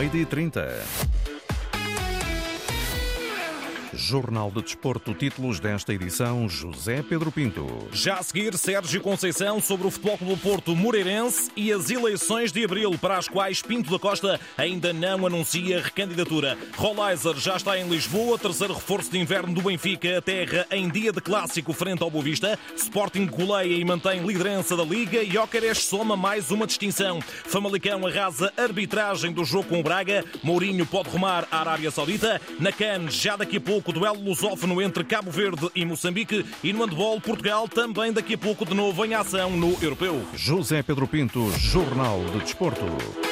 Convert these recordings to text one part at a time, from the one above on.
meio-dia e 30. Jornal de Desporto, títulos desta edição, José Pedro Pinto. Já a seguir, Sérgio Conceição sobre o Futebol Clube Porto Moreirense e as eleições de abril, para as quais Pinto da Costa ainda não anuncia recandidatura. Rollizer já está em Lisboa, terceiro reforço de inverno do Benfica, a terra em dia de clássico frente ao Boavista. Sporting goleia e mantém liderança da Liga e Óqueres soma mais uma distinção. Famalicão arrasa arbitragem do jogo com o Braga. Mourinho pode rumar à Arábia Saudita. Na CAN, já daqui a pouco, duelo lusófono entre Cabo Verde e Moçambique e no handball Portugal também daqui a pouco de novo em ação no Europeu. José Pedro Pinto, Jornal de Desporto.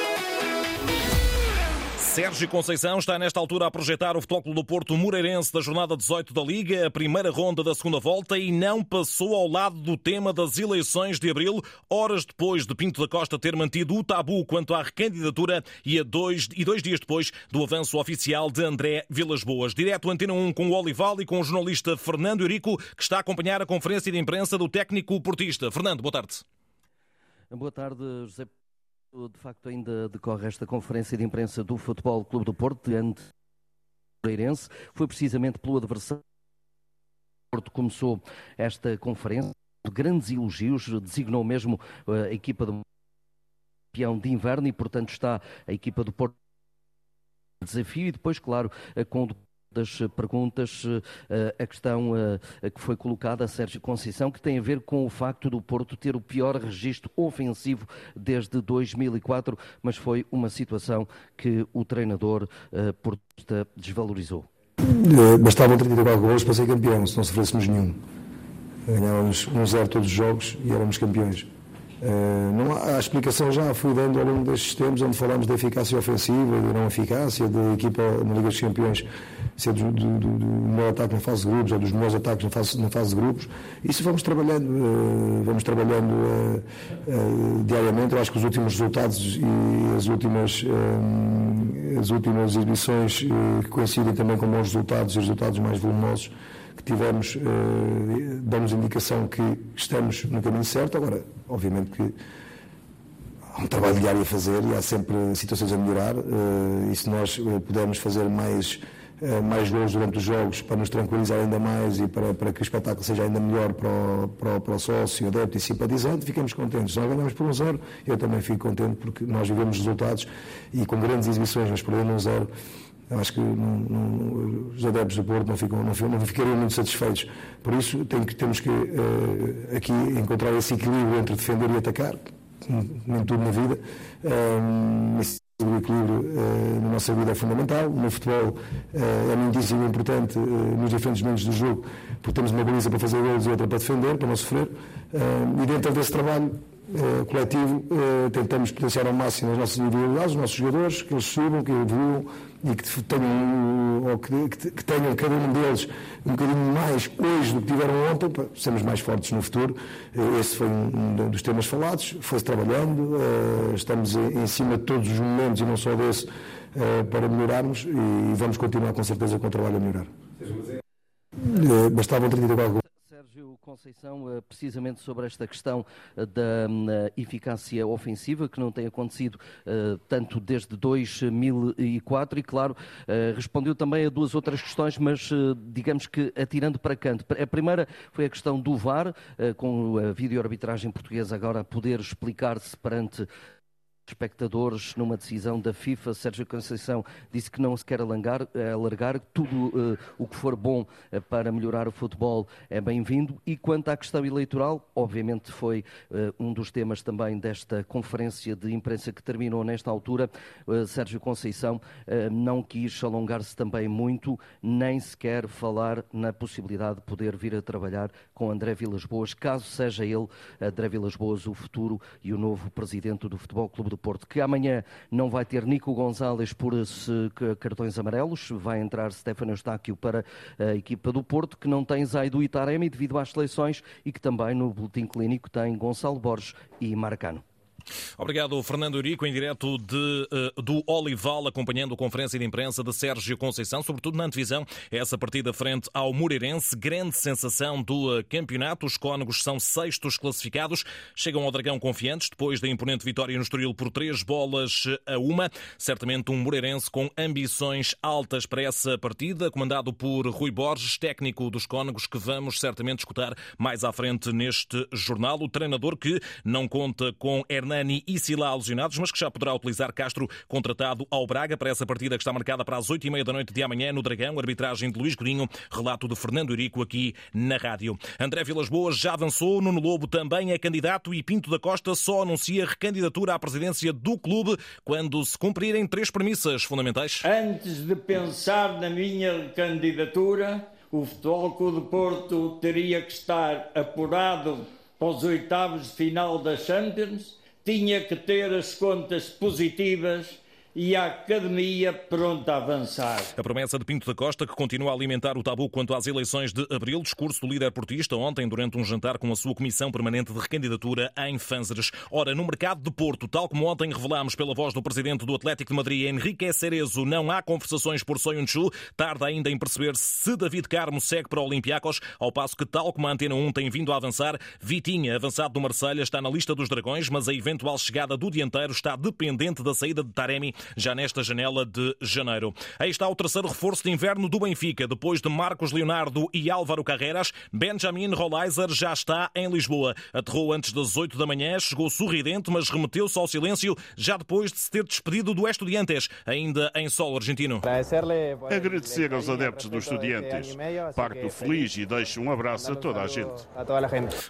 Sérgio Conceição está nesta altura a projetar o Futebol do Porto Moreirense da jornada 18 da Liga, a primeira ronda da segunda volta e não passou ao lado do tema das eleições de abril, horas depois de Pinto da Costa ter mantido o tabu quanto à recandidatura e, a dois, e dois dias depois do avanço oficial de André Vilas Boas. Direto Antena 1 com o Olival e com o jornalista Fernando Eurico, que está a acompanhar a conferência de imprensa do técnico portista. Fernando, boa tarde. Boa tarde, José de facto, ainda decorre esta conferência de imprensa do Futebol Clube do Porto, diante Moreirense. Foi precisamente pelo adversário que Porto começou esta conferência. De grandes elogios, designou mesmo eh, a equipa do campeão de inverno e, portanto, está a equipa do Porto desafio e depois, claro, eh, com o das perguntas, eh, a questão eh, que foi colocada a Sérgio Conceição, que tem a ver com o facto do Porto ter o pior registro ofensivo desde 2004, mas foi uma situação que o treinador eh, portista desvalorizou. Bastavam 34 gols para ser campeão, se não sofrêssemos nenhum. Ganhávamos 1-0 todos os jogos e éramos campeões. Uh, não há, a explicação já fui dando ao longo destes tempos, onde falamos da eficácia ofensiva, da não eficácia, da equipa na Liga dos Campeões ser do, do, do, do melhor ataque na fase de grupos ou dos melhores ataques na fase, na fase de grupos. Isso vamos trabalhando, uh, vamos trabalhando uh, diariamente. Eu acho que os últimos resultados e as últimas, as últimas exibições coincidem também com bons resultados e resultados mais volumosos tivemos, uh, damos indicação que estamos no caminho certo. Agora, obviamente que há um trabalho diário a fazer e há sempre situações a melhorar. Uh, e se nós uh, pudermos fazer mais, mais gols durante os jogos para nos tranquilizar ainda mais e para, para que o espetáculo seja ainda melhor para o, para o, para o sócio, adepto e simpatizante, ficamos contentes. Se nós ganhamos por um zero, eu também fico contente porque nós vivemos resultados e com grandes exibições, mas perdendo um zero acho que não, não, os adeptos do Porto não, ficam, não, não ficariam muito satisfeitos. Por isso tem que, temos que uh, aqui encontrar esse equilíbrio entre defender e atacar, nem tudo na vida. Um, eh, esse equilíbrio uh, na nossa vida é fundamental. No futebol uh, é muitíssimo importante nos diferentes momentos do jogo, porque temos uma baliza para fazer gols e outra para defender, para não sofrer. e dentro desse trabalho coletivo, tentamos potenciar ao máximo as nossas individualidades, os nossos jogadores, que eles subam, que evoluam e que tenham, ou que, que, tenham cada um deles um bocadinho mais hoje do que tiveram ontem, para sermos mais fortes no futuro. Eh, esse foi um dos temas falados, foi-se trabalhando, eh, estamos em cima de todos os momentos e não só desse eh, para melhorarmos e vamos continuar com certeza com o trabalho a melhorar. Bastavam 34 Sérgio Conceição, eh, precisamente sobre esta questão eh, da eh, eficácia ofensiva, que não tem acontecido tanto desde 2004, e claro, respondeu também a duas outras questões, mas digamos que atirando para canto. A primeira foi a questão do VAR, com a videoarbitragem portuguesa agora a poder explicar-se perante espectadores numa decisão da FIFA. Sérgio Conceição disse que não se quer alargar, alargar tudo uh, o que for bom uh, para melhorar o futebol é bem-vindo. E quanto à questão eleitoral, obviamente foi uh, um dos temas também desta conferência de imprensa que terminou nesta altura. Sérgio Conceição não quis alongar-se também muito, nem sequer falar na possibilidade de poder vir a trabalhar com André Vilas Boas, caso seja ele, André Vilas Boas, o futuro e o novo presidente do Futebol Clube do Porto, que amanhã não vai ter Nico Gonzalez por cartões amarelos, vai entrar Stefano Eustáquio para a equipa do Porto, que não tem Zaidu Itaremi devido às seleções e que também no boletim clínico tem Gonçalo Borges e Marcano. Obrigado, Fernando Eurico, em direto de, uh, do Olival, acompanhando a conferência de imprensa de Sérgio Conceição, sobretudo na antevisão, essa partida frente ao Moreirense, grande sensação do uh, campeonato. Os cónegos são sextos classificados, chegam ao Dragão confiantes, depois da imponente vitória no Estoril por três bolas a uma. Certamente um Moreirense com ambições altas para essa partida, comandado por Rui Borges, técnico dos cónegos, que vamos certamente escutar mais à frente neste jornal. O treinador que não conta com Hernani Nani e Sila lesionados, mas que já poderá utilizar Castro, contratado ao Braga para essa partida que está marcada para as oito e meia da noite de amanhã no Dragão. Arbitragem de Luís Godinho, relato de Fernando Eurico aqui na rádio. André Vilas Boas já avançou, Nuno Lobo também é candidato e Pinto da Costa só anuncia recandidatura à presidência do clube quando se cumprirem três premissas fundamentais. Antes de pensar na minha candidatura, o Futebol Clube de Porto teria que estar apurado para os oitavos de final da Champions tinha que ter as contas positivas e a academia pronta a avançar. A promessa de Pinto da Costa, que continua a alimentar o tabu quanto às eleições de abril, discurso do líder portista ontem durante um jantar com a sua comissão permanente de recandidatura em Fânzeres. Ora, no mercado de Porto, tal como ontem revelámos pela voz do presidente do Atlético de Madrid, Henrique Cerezo, não há conversações por Soyunchu. Tarda ainda em perceber se David Carmo segue para o Olympiacos, ao passo que, tal como a Antena 1 tem vindo a avançar, Vitinha, avançado do Marselha, está na lista dos Dragões, mas a eventual chegada do dianteiro está dependente da saída de Taremi já nesta janela de janeiro. Aí está o terceiro reforço de inverno do Benfica. Depois de Marcos Leonardo e Álvaro Carreras, Benjamin Rolaiser já está em Lisboa. Aterrou antes das 8 da manhã, chegou sorridente, mas remeteu-se ao silêncio já depois de se ter despedido do Estudiantes, ainda em solo argentino. Agradecer aos adeptos do Estudiantes. Parto feliz e deixo um abraço a toda a gente.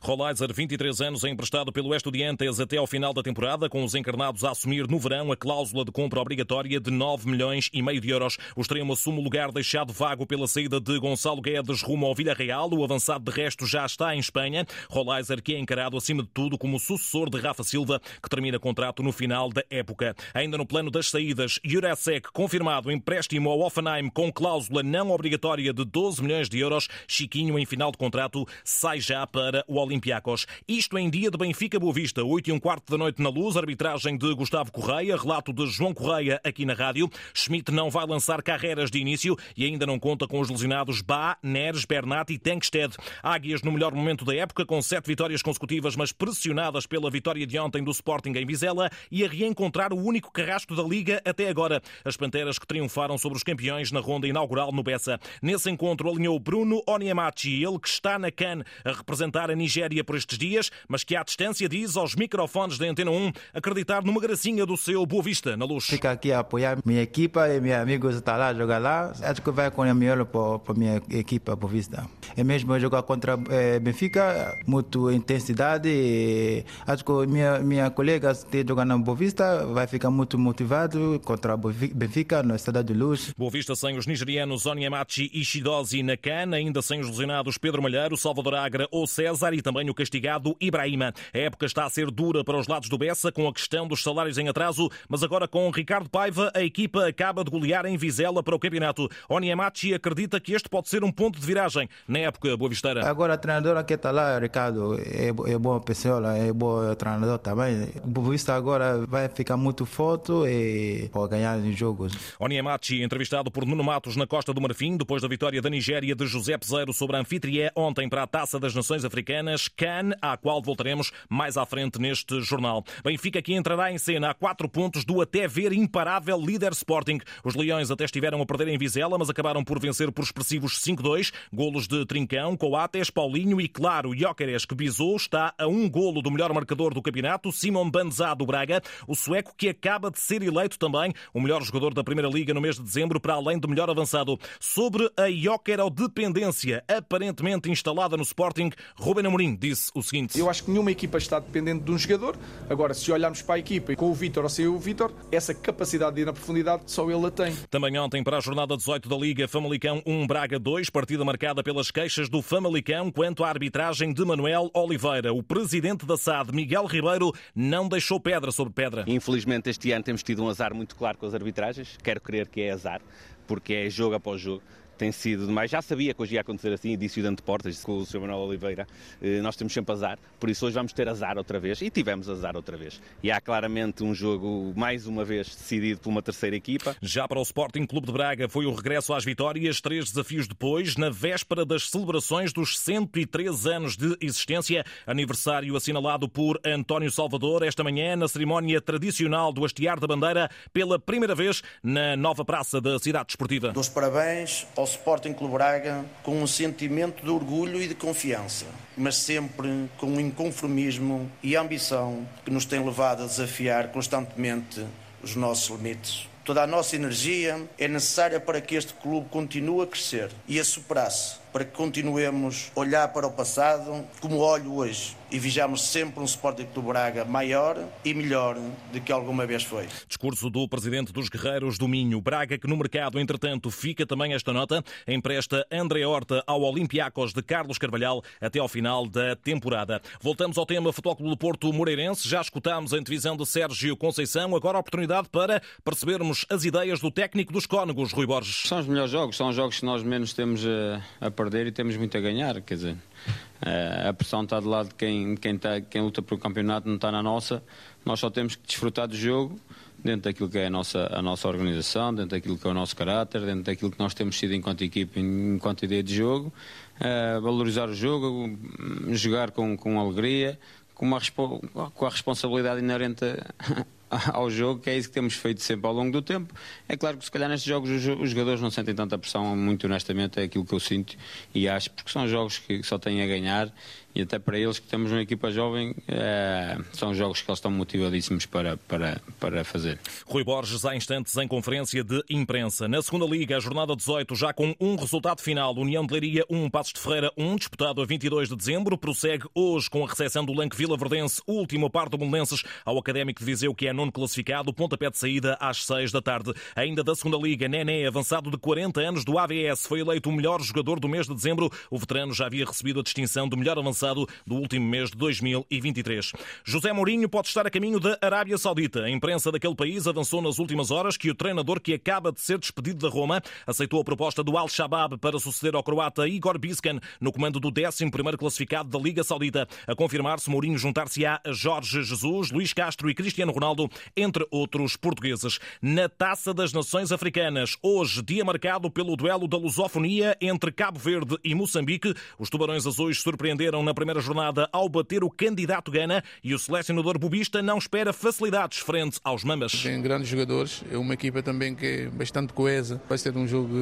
Rolaiser, 23 anos, é emprestado pelo Estudiantes até ao final da temporada, com os encarnados a assumir no verão a cláusula de compra obrigatória de 9 milhões e meio de euros. O extremo assume o lugar deixado vago pela saída de Gonçalo Guedes rumo ao Villarreal. O avançado de resto já está em Espanha. Rolaiser, que é encarado acima de tudo como sucessor de Rafa Silva, que termina contrato no final da época. Ainda no plano das saídas, Jurasek confirmado empréstimo ao Offenheim com cláusula não obrigatória de 12 milhões de euros. Chiquinho, em final de contrato, sai já para o Olympiacos. Isto em dia de Benfica Boa Vista, 8 e um quarto da noite na luz, arbitragem de Gustavo Correia, relato de João Correia aqui na rádio. Schmidt não vai lançar carreiras de início e ainda não conta com os lesionados Bá, Neres, Bernat e Tankstead. Águias no melhor momento da época, com sete vitórias consecutivas, mas pressionadas pela vitória de ontem do Sporting em Vizela e a reencontrar o único carrasco da Liga até agora. As Panteras que triunfaram sobre os campeões na ronda inaugural no Bessa. Nesse encontro alinhou Bruno Onyemachi, ele que está na CAN a representar a Nigéria por estes dias, mas que à distância diz aos microfones da Antena 1 acreditar numa gracinha do seu Boa Vista na luz. Fica aqui a apoiar minha equipa e meus amigos estão lá jogar lá. Acho que vai com melhor para a minha equipa por vista. É mesmo jogar contra é, Benfica, muita intensidade. E acho que minha minha colega que jogar na Boa Vista vai ficar muito motivado contra Benfica na Cidade de Luz. Boa Vista sem os nigerianos Onyemachi e Shidozi na cana, ainda sem os lesionados Pedro Malheiro, Salvador Agra ou César e também o castigado Ibrahima. A época está a ser dura para os lados do Bessa com a questão dos salários em atraso, mas agora com Ricardo Paiva, a equipa acaba de golear em Vizela para o campeonato. Onyemachi acredita que este pode ser um ponto de viragem na época boa visteira. Agora, a treinadora que está lá, Ricardo, é, é boa pessoa, é bom treinador também. Boa Vista agora vai ficar muito forte e pode ganhar os jogos. Onyemachi, entrevistado por Nuno Matos na Costa do Marfim, depois da vitória da Nigéria de José Peseiro sobre a anfitriã ontem para a Taça das Nações Africanas, CAN, à qual voltaremos mais à frente neste jornal. Benfica que entrará em cena a quatro pontos do até ver imparável líder Sporting. Os Leões até estiveram a perder em Vizela, mas acabaram por vencer por expressivos 5-2. Golos de Trincão, Coates, Paulinho e, claro, Jóqueres, que bisou, está a um golo do melhor marcador do campeonato, Simon Banzá do Braga, o sueco que acaba de ser eleito também o melhor jogador da Primeira Liga no mês de dezembro, para além do melhor avançado. Sobre a Jóquero-dependência aparentemente instalada no Sporting, Ruben Amorim disse o seguinte. Eu acho que nenhuma equipa está dependente de um jogador. Agora, se olharmos para a equipa com o Vítor ou sem o Vítor, essa capacidade de ir na profundidade só ele a tem. Também ontem para a jornada 18 da Liga, Famalicão 1, Braga 2, partida marcada pelas queixas do Famalicão quanto à arbitragem de Manuel Oliveira. O presidente da SAD, Miguel Ribeiro, não deixou pedra sobre pedra. Infelizmente este ano temos tido um azar muito claro com as arbitragens. Quero crer que é azar, porque é jogo após jogo tem sido demais. Já sabia que hoje ia acontecer assim, disse o Dante Portas, com o Sr. Manuel Oliveira, eh, nós temos sempre azar, por isso hoje vamos ter azar outra vez, e tivemos azar outra vez. E há claramente um jogo, mais uma vez, decidido por uma terceira equipa. Já para o Sporting Clube de Braga foi o regresso às vitórias, três desafios depois, na véspera das celebrações dos 103 anos de existência, aniversário assinalado por António Salvador, esta manhã, na cerimónia tradicional do Hastear da Bandeira, pela primeira vez na nova praça da cidade desportiva. Dos parabéns ao Sporting Clube Braga com um sentimento de orgulho e de confiança, mas sempre com um inconformismo e ambição que nos tem levado a desafiar constantemente os nossos limites. Toda a nossa energia é necessária para que este clube continue a crescer e a superar-se, para que continuemos a olhar para o passado como olho hoje e vejamos sempre um Sporting Clube Braga maior e melhor do que alguma vez foi. Discurso do presidente dos Guerreiros do Minho. Braga, que no mercado, entretanto, fica também esta nota, empresta André Horta ao Olympiacos de Carlos Carvalhal até ao final da temporada. Voltamos ao tema Futebol Clube do Porto Moreirense. Já escutámos a entrevisão de Sérgio Conceição. Agora a oportunidade para percebermos as ideias do técnico dos Cónegos, Rui Borges. São os melhores jogos, são os jogos que nós menos temos a perder e temos muito a ganhar, quer dizer, a pressão está do lado de quem, quem, está, quem luta pelo campeonato, não está na nossa. Nós só temos que desfrutar do jogo dentro daquilo que é a nossa, a nossa organização, dentro daquilo que é o nosso caráter, dentro daquilo que nós temos sido enquanto equipe, enquanto ideia de jogo, uh, valorizar o jogo, jogar com, com alegria, com, uma, com a responsabilidade inerente ao jogo, que é isso que temos feito sempre ao longo do tempo. É claro que se calhar nestes jogos os, jogadores não sentem tanta pressão, muito honestamente é aquilo que eu sinto e acho, porque são jogos que só têm a ganhar e até para eles que temos uma equipa jovem é, são jogos que eles estão motivadíssimos para, para, para fazer. Rui Borges há instantes em conferência de imprensa. Na segunda Liga, a jornada 18 já com um resultado final. União de Leiria 1, um, Passos de Ferreira 1, um, disputado a 22 de dezembro. Prossegue hoje com a recepção do Lanque Vila Verdense, último par do Belenenses ao Académico de Viseu, que é nono classificado. Pontapé de saída às 6 da tarde. Ainda da segunda Liga, Nené, avançado de 40 anos do AVS, foi eleito o melhor jogador do mês de dezembro. O veterano já havia recebido a distinção do melhor avançado do último mês de 2023. José Mourinho pode estar a caminho da Arábia Saudita. A imprensa daquele país avançou nas últimas horas que o treinador que acaba de ser despedido da Roma aceitou a proposta do Al-Shabaab para suceder ao croata Igor Biskan no comando do 11º classificado da Liga Saudita. A confirmar-se, Mourinho juntar-se-á a Jorge Jesus, Luís Castro e Cristiano Ronaldo, entre outros portugueses. Na Taça das Nações Africanas, hoje, dia marcado pelo duelo da lusofonia entre Cabo Verde e Moçambique, os Tubarões Azuis surpreenderam na primeira jornada ao bater o candidato Gana e o selecionador bubista não espera facilidades frente aos Mamas. Tem grandes jogadores, é uma equipa também que é bastante coesa. Vai ser um jogo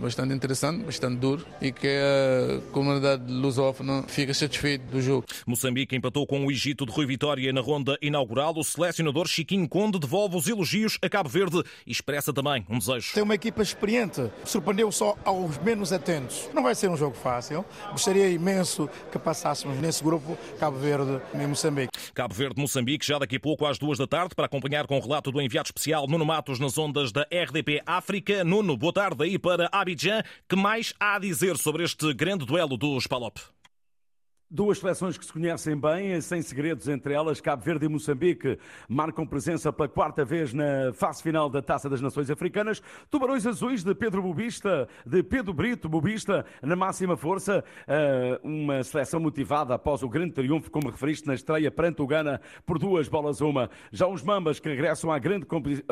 bastante interessante, bastante duro e que a comunidade lusófona fica satisfeita do jogo. Moçambique empatou com o Egito de Rui Vitória na ronda inaugural. O selecionador Chiquinho Conde devolve os elogios a Cabo Verde e expressa também um desejo. Tem uma equipa experiente, surpreendeu só aos menos atentos. Não vai ser um jogo fácil. Gostaria imenso que passássemos nesse grupo Cabo Verde e Moçambique. Cabo Verde, Moçambique, já daqui a pouco às duas da tarde, para acompanhar com o relato do enviado especial Nuno Matos nas ondas da RDP África. Nuno, boa tarde aí para Abidjan. Que mais há a dizer sobre este grande duelo dos Palop? Duas seleções que se conhecem bem, sem segredos entre elas, Cabo Verde e Moçambique marcam presença pela quarta vez na fase final da Taça das Nações Africanas. Tubarões Azuis de Pedro Bubista, de Pedro Brito Bubista, na máxima força. Eh, uma seleção motivada após o grande triunfo, como referiste, na estreia perante o Ghana por duas bolas uma. Já os Mambas, que regressam à grande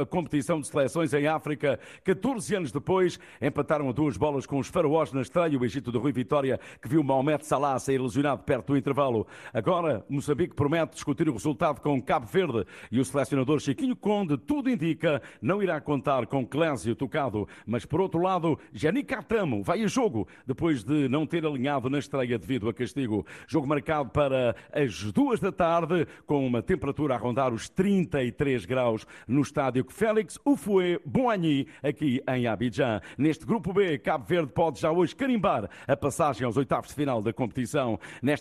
competição de seleções em África, 14 anos depois, empataram a duas bolas com os Faraós na estreia. O Egito de Rui Vitória, que viu Mahomet Salah sair lesionado perto do intervalo. Agora, Moçambique promete discutir o resultado com Cabo Verde e o selecionador Chiquinho Conde, tudo indica, não irá contar com Clésio Tocado. Mas, por outro lado, Jani Catamo vai a jogo depois de não ter alinhado na estreia devido a castigo. Jogo marcado para as duas da tarde, com uma temperatura a rondar os 33 graus no estádio Félix Ufue Boigny, aqui em Abidjan. Neste grupo B, Cabo Verde pode já hoje carimbar a passagem aos oitavos de final da competição. Nesta,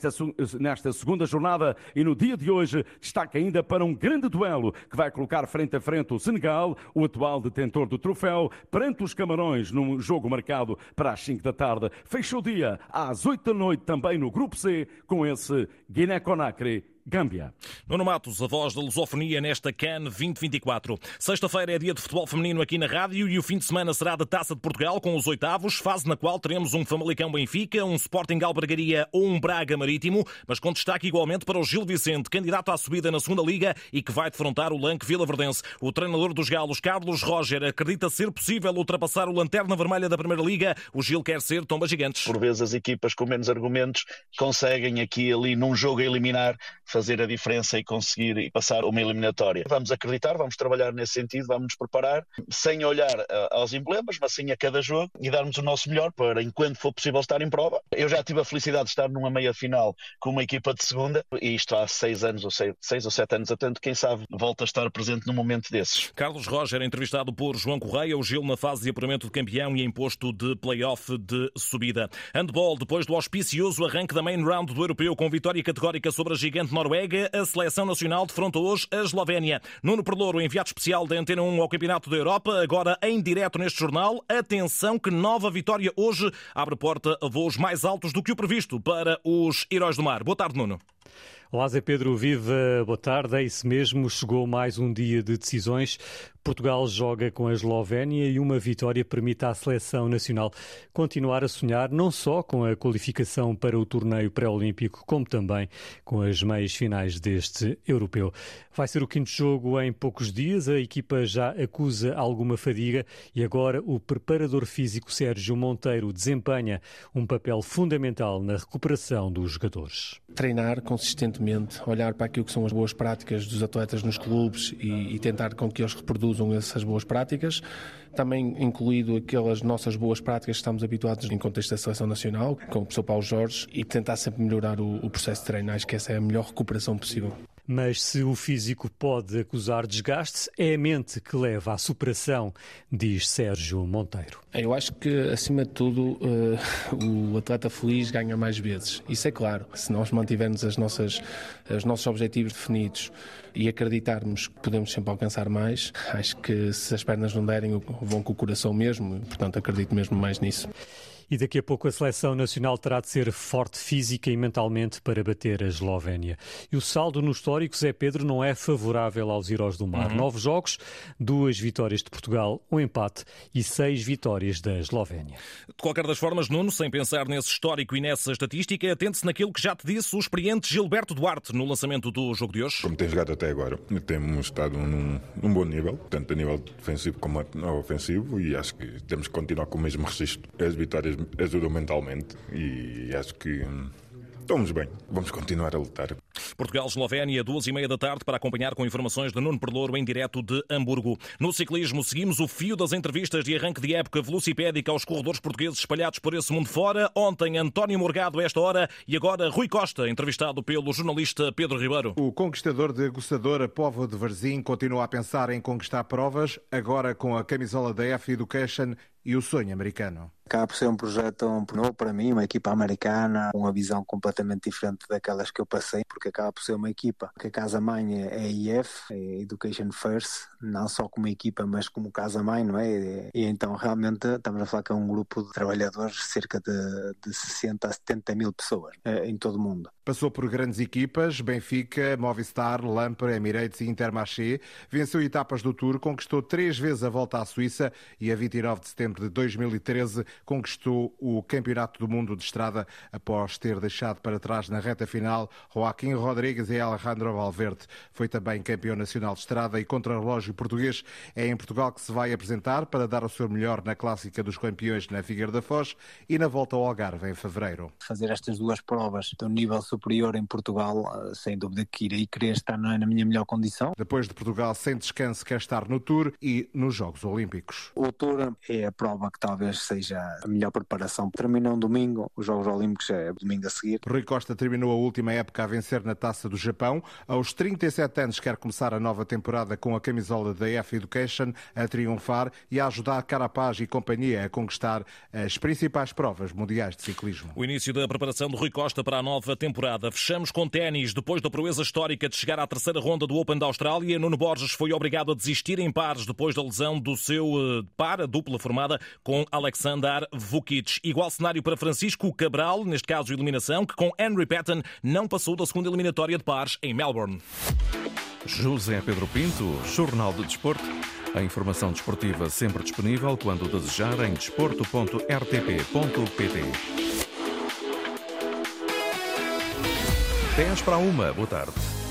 nesta segunda jornada e no dia de hoje, destaca ainda para um grande duelo que vai colocar frente a frente o Senegal, o atual detentor do troféu, perante os Camarões, num jogo marcado para as 5 da tarde. Fecha o dia às 8 da noite também no Grupo C com esse Guiné-Conakry Gâmbia. Nuno Matos, a voz da lusofonia nesta CAN 2024. Sexta-feira é dia de futebol feminino aqui na rádio e o fim de semana será da Taça de Portugal com os oitavos, fase na qual teremos um Famalicão Benfica, um Sporting Albergaria ou um Braga Marítimo, mas com destaque igualmente para o Gil Vicente, candidato à subida na segunda Liga e que vai defrontar o Lanque Vila Verdense. O treinador dos Galos, Carlos Roger, acredita ser possível ultrapassar o Lanterna Vermelha da Primeira Liga. O Gil quer ser tomba gigantes. Por vezes as equipas com menos argumentos conseguem aqui e ali num jogo a eliminar fazer a diferença e conseguir passar uma eliminatória. Vamos acreditar, vamos trabalhar nesse sentido, vamos nos preparar, sem olhar uh, aos emblemas, mas sim a cada jogo e darmos o nosso melhor para, enquanto for possível, estar em prova. Eu já tive a felicidade de estar numa meia final com uma equipa de segunda, e isto há seis anos ou seis, seis ou sete anos, tanto quem sabe volta a estar presente num momento desses. Carlos Roger, entrevistado por João Correia, o Gil na fase de apuramento de campeão e em posto de play-off de subida. Handball, depois do auspicioso arranque da main round do europeu com vitória categórica sobre a gigante Noruega, a seleção nacional defrontou hoje a Eslovénia. Nuno Perlouro, enviado especial da Antena 1 ao Campeonato da Europa, agora em direto neste jornal. Atenção que nova vitória hoje abre porta a voos mais altos do que o previsto para os Heróis do Mar. Boa tarde, Nuno. Olá, Zé Pedro, viva, boa tarde. É isso mesmo, chegou mais um dia de decisões. Portugal joga com a Eslovénia e uma vitória permite à seleção nacional continuar a sonhar não só com a qualificação para o torneio pré-olímpico, como também com as meias finais deste europeu. Vai ser o quinto jogo em poucos dias, a equipa já acusa alguma fadiga e agora o preparador físico Sérgio Monteiro desempenha um papel fundamental na recuperação dos jogadores. Treinar consistentemente, olhar para aquilo que são as boas práticas dos atletas nos clubes e, e tentar com que eles reproduzam usam essas boas práticas, também incluído aquelas nossas boas práticas que estamos habituados em contexto da seleção nacional, como o professor Paulo Jorge, e tentar sempre melhorar o, o processo de treino. Acho que essa é a melhor recuperação possível. Mas se o físico pode acusar desgaste, é a mente que leva à superação, diz Sérgio Monteiro. Eu acho que, acima de tudo, uh, o atleta feliz ganha mais vezes. Isso é claro. Se nós mantivermos as nossas, os nossos objetivos definidos e acreditarmos que podemos sempre alcançar mais, acho que se as pernas não derem, vão com o coração mesmo. Portanto, acredito mesmo mais nisso. E daqui a pouco a seleção nacional terá de ser forte física e mentalmente para bater a Eslovénia. E o saldo no histórico, Zé Pedro, não é favorável aos heróis do mar. Uhum. Nove jogos, duas vitórias de Portugal, um empate e seis vitórias da Eslovénia. De qualquer das formas, Nuno, sem pensar nesse histórico e nessa estatística, atente-se naquilo que já te disse o experiente Gilberto Duarte no lançamento do jogo de hoje. Como tem jogado até agora, temos estado num, num bom nível, tanto a nível defensivo como ofensivo, e acho que temos que continuar com o mesmo registro. As vitórias ajudam mentalmente e acho que hum, estamos bem. Vamos continuar a lutar. Portugal-Eslovénia, duas e meia da tarde, para acompanhar com informações de Nuno Perlouro em direto de Hamburgo. No ciclismo, seguimos o fio das entrevistas de arranque de época velocipédica aos corredores portugueses espalhados por esse mundo fora. Ontem, António Morgado, esta hora, e agora Rui Costa, entrevistado pelo jornalista Pedro Ribeiro. O conquistador de aguçadora Povo de Varzim continua a pensar em conquistar provas, agora com a camisola da F Education e o sonho americano. Acaba por ser um projeto novo para mim, uma equipa americana, uma visão completamente diferente daquelas que eu passei, porque acaba por ser uma equipa que a casa-mãe é a EIF, é Education First, não só como equipa, mas como casa-mãe, não é? E então realmente estamos a falar que é um grupo de trabalhadores, cerca de, de 60 a 70 mil pessoas eh, em todo o mundo. Passou por grandes equipas, Benfica, Movistar, Lampre, Emirates e Intermarché, venceu etapas do Tour, conquistou três vezes a volta à Suíça e a 29 de setembro de 2013 conquistou o Campeonato do Mundo de Estrada após ter deixado para trás na reta final Joaquim Rodrigues e Alejandro Valverde. Foi também campeão nacional de estrada e contra-relógio português. É em Portugal que se vai apresentar para dar o seu melhor na Clássica dos Campeões na Figueira da Foz e na volta ao Algarve em fevereiro. Fazer estas duas provas de um nível superior em Portugal, eh, sem dúvida que irei querer estar na minha melhor condição. Depois de Portugal sem descanso quer estar no Tour e nos Jogos Olímpicos. O Tour é a prova que talvez seja a melhor preparação. Termina um domingo, os Jogos Olímpicos é domingo a seguir. Rui Costa terminou a última época a vencer na Taça do Japão. Aos 37 anos quer começar a nova temporada com a camisola da F Education a triunfar e a ajudar Carapaz e companhia a conquistar as principais provas mundiais de ciclismo. O início da preparação de Rui Costa para a nova temporada temporada. Fechamos com ténis. Depois da proeza histórica de chegar à terceira ronda do Open da Austrália, Nuno Borges foi obrigado a desistir em pares depois da lesão do seu uh, par, a dupla formada com Alexander Vukic. Igual cenário para Francisco Cabral, neste caso eliminação, que com Henry Patton não passou da segunda eliminatória de pares em Melbourne. José Pedro Pinto, Jornal de Desporto. A informação desportiva sempre disponível quando desejar em desporto.rtp.pt. 10 para uma. Boa tarde.